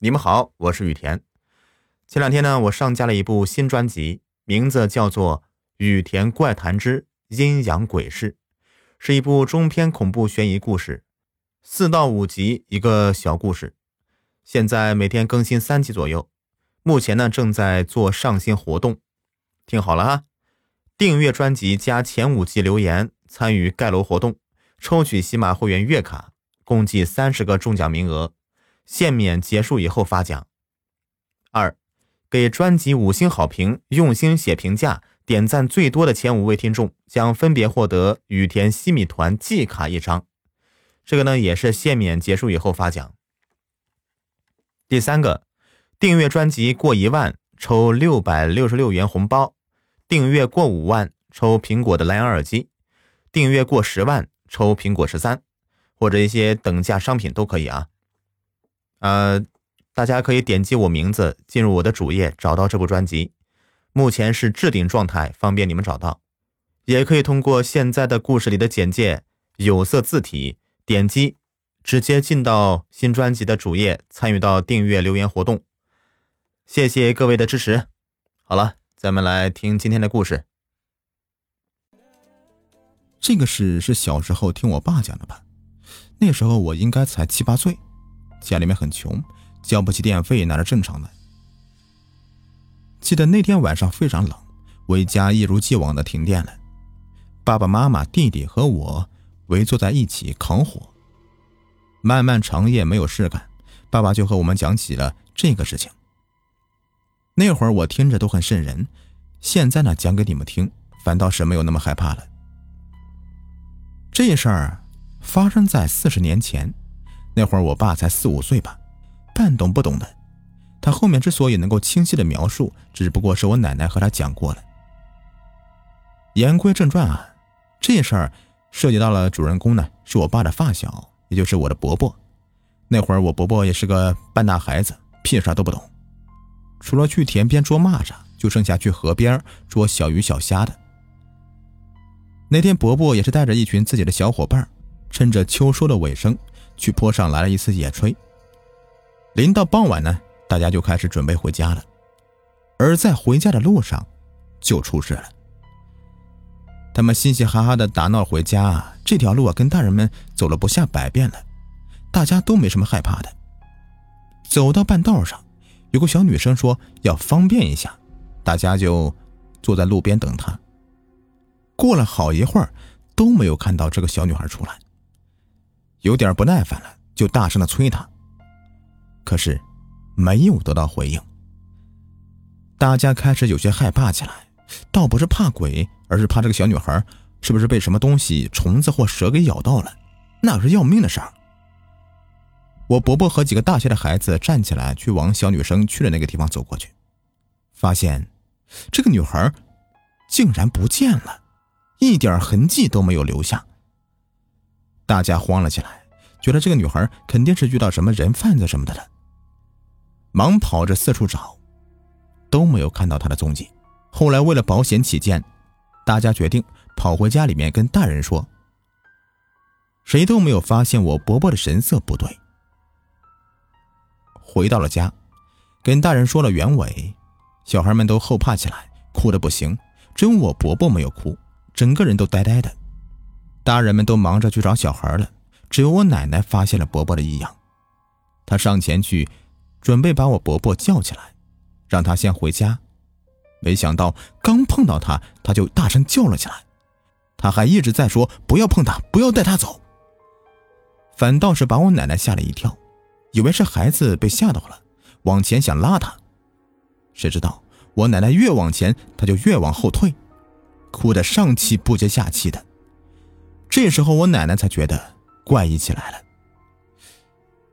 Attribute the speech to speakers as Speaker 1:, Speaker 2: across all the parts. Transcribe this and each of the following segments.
Speaker 1: 你们好，我是雨田。前两天呢，我上架了一部新专辑，名字叫做《雨田怪谈之阴阳鬼事》，是一部中篇恐怖悬疑故事，四到五集一个小故事。现在每天更新三集左右。目前呢，正在做上新活动，听好了啊，订阅专辑加前五集留言参与盖楼活动，抽取喜马会员月卡，共计三十个中奖名额，限免结束以后发奖。二，给专辑五星好评，用心写评价，点赞最多的前五位听众将分别获得雨田西米团季卡一张，这个呢也是限免结束以后发奖。第三个。订阅专辑过一万抽六百六十六元红包，订阅过五万抽苹果的蓝牙耳机，订阅过十万抽苹果十三，或者一些等价商品都可以啊。呃，大家可以点击我名字进入我的主页，找到这部专辑，目前是置顶状态，方便你们找到。也可以通过现在的故事里的简介有色字体点击，直接进到新专辑的主页，参与到订阅留言活动。谢谢各位的支持。好了，咱们来听今天的故事。
Speaker 2: 这个事是小时候听我爸讲的吧？那时候我应该才七八岁，家里面很穷，交不起电费，那是正常的。记得那天晚上非常冷，我家一如既往的停电了。爸爸妈妈、弟弟和我围坐在一起烤火。漫漫长夜没有事干，爸爸就和我们讲起了这个事情。那会儿我听着都很瘆人，现在呢讲给你们听，反倒是没有那么害怕了。这事儿发生在四十年前，那会儿我爸才四五岁吧，半懂不懂的。他后面之所以能够清晰的描述，只不过是我奶奶和他讲过了。言归正传啊，这事儿涉及到了主人公呢，是我爸的发小，也就是我的伯伯。那会儿我伯伯也是个半大孩子，屁啥都不懂。除了去田边捉蚂蚱，就剩下去河边捉小鱼小虾的。那天，伯伯也是带着一群自己的小伙伴，趁着秋收的尾声，去坡上来了一次野炊。临到傍晚呢，大家就开始准备回家了。而在回家的路上，就出事了。他们嘻嘻哈哈的打闹回家，这条路啊，跟大人们走了不下百遍了，大家都没什么害怕的。走到半道上。有个小女生说要方便一下，大家就坐在路边等她。过了好一会儿，都没有看到这个小女孩出来，有点不耐烦了，就大声的催她。可是没有得到回应。大家开始有些害怕起来，倒不是怕鬼，而是怕这个小女孩是不是被什么东西、虫子或蛇给咬到了，那可是要命的事儿。我伯伯和几个大些的孩子站起来，去往小女生去的那个地方走过去，发现这个女孩竟然不见了，一点痕迹都没有留下。大家慌了起来，觉得这个女孩肯定是遇到什么人贩子什么的了，忙跑着四处找，都没有看到她的踪迹。后来为了保险起见，大家决定跑回家里面跟大人说，谁都没有发现我伯伯的神色不对。回到了家，跟大人说了原委，小孩们都后怕起来，哭的不行。只有我伯伯没有哭，整个人都呆呆的。大人们都忙着去找小孩了，只有我奶奶发现了伯伯的异样。她上前去，准备把我伯伯叫起来，让他先回家。没想到刚碰到他，他就大声叫了起来。他还一直在说不要碰他，不要带他走。反倒是把我奶奶吓了一跳。以为是孩子被吓到了，往前想拉他，谁知道我奶奶越往前，他就越往后退，哭得上气不接下气的。这时候我奶奶才觉得怪异起来了。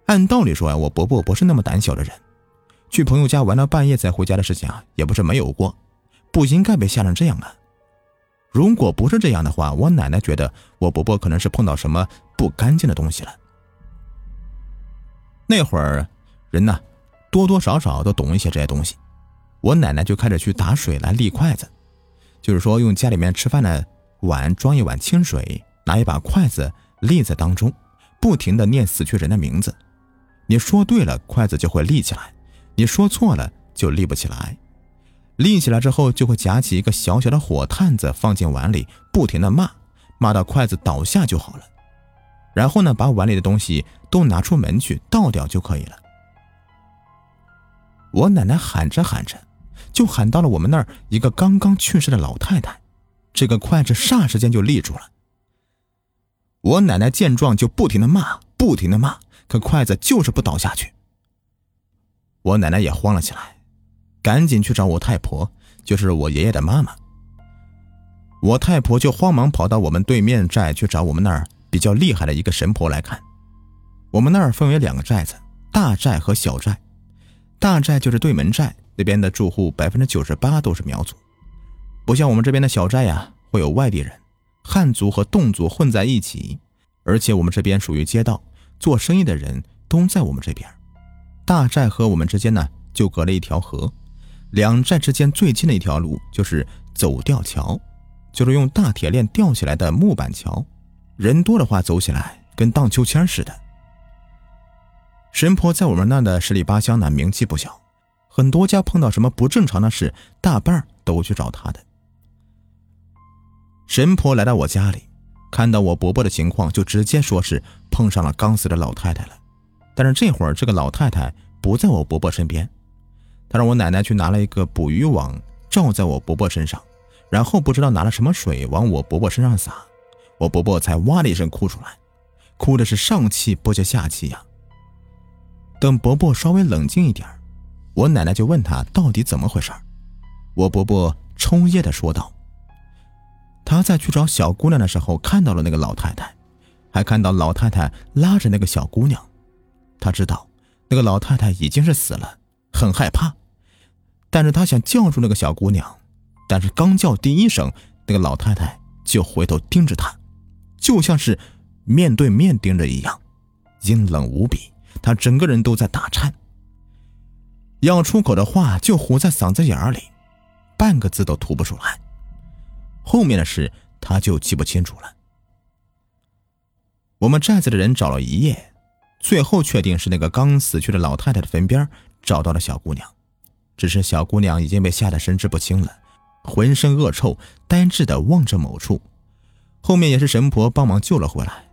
Speaker 2: 按道理说啊，我伯伯不是那么胆小的人，去朋友家玩到半夜才回家的事情啊，也不是没有过，不应该被吓成这样啊。如果不是这样的话，我奶奶觉得我伯伯可能是碰到什么不干净的东西了。那会儿，人呢，多多少少都懂一些这些东西。我奶奶就开始去打水来立筷子，就是说用家里面吃饭的碗装一碗清水，拿一把筷子立在当中，不停的念死去人的名字，你说对了，筷子就会立起来；你说错了，就立不起来。立起来之后，就会夹起一个小小的火炭子放进碗里，不停的骂，骂到筷子倒下就好了。然后呢，把碗里的东西都拿出门去倒掉就可以了。我奶奶喊着喊着，就喊到了我们那儿一个刚刚去世的老太太，这个筷子霎时间就立住了。我奶奶见状就不停的骂，不停的骂，可筷子就是不倒下去。我奶奶也慌了起来，赶紧去找我太婆，就是我爷爷的妈妈。我太婆就慌忙跑到我们对面寨去找我们那儿比较厉害的一个神婆来看。我们那儿分为两个寨子，大寨和小寨。大寨就是对门寨那边的住户，百分之九十八都是苗族，不像我们这边的小寨呀，会有外地人，汉族和侗族混在一起，而且我们这边属于街道，做生意的人都在我们这边。大寨和我们之间呢，就隔了一条河，两寨之间最近的一条路就是走吊桥，就是用大铁链吊起来的木板桥，人多的话走起来跟荡秋千似的。神婆在我们那的十里八乡呢，名气不小，很多家碰到什么不正常的事，大半都去找她的。神婆来到我家里，看到我伯伯的情况，就直接说是碰上了刚死的老太太了。但是这会儿这个老太太不在我伯伯身边，她让我奶奶去拿了一个捕鱼网罩在我伯伯身上，然后不知道拿了什么水往我伯伯身上洒，我伯伯才哇的一声哭出来，哭的是上气不接下气呀。等伯伯稍微冷静一点我奶奶就问他到底怎么回事我伯伯抽噎的说道：“他在去找小姑娘的时候看到了那个老太太，还看到老太太拉着那个小姑娘。他知道那个老太太已经是死了，很害怕。但是他想叫住那个小姑娘，但是刚叫第一声，那个老太太就回头盯着他，就像是面对面盯着一样，阴冷无比。”他整个人都在打颤，要出口的话就糊在嗓子眼里，半个字都吐不出来。后面的事他就记不清楚了。我们寨子的人找了一夜，最后确定是那个刚死去的老太太的坟边找到了小姑娘，只是小姑娘已经被吓得神志不清了，浑身恶臭，呆滞的望着某处。后面也是神婆帮忙救了回来，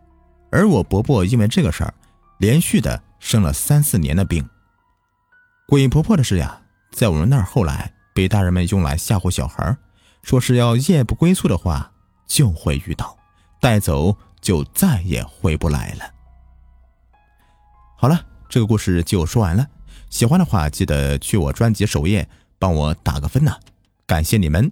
Speaker 2: 而我伯伯因为这个事儿，连续的。生了三四年的病。鬼婆婆的事呀，在我们那儿后来被大人们用来吓唬小孩，说是要夜不归宿的话就会遇到，带走就再也回不来了。好了，这个故事就说完了。喜欢的话，记得去我专辑首页帮我打个分呐，感谢你们。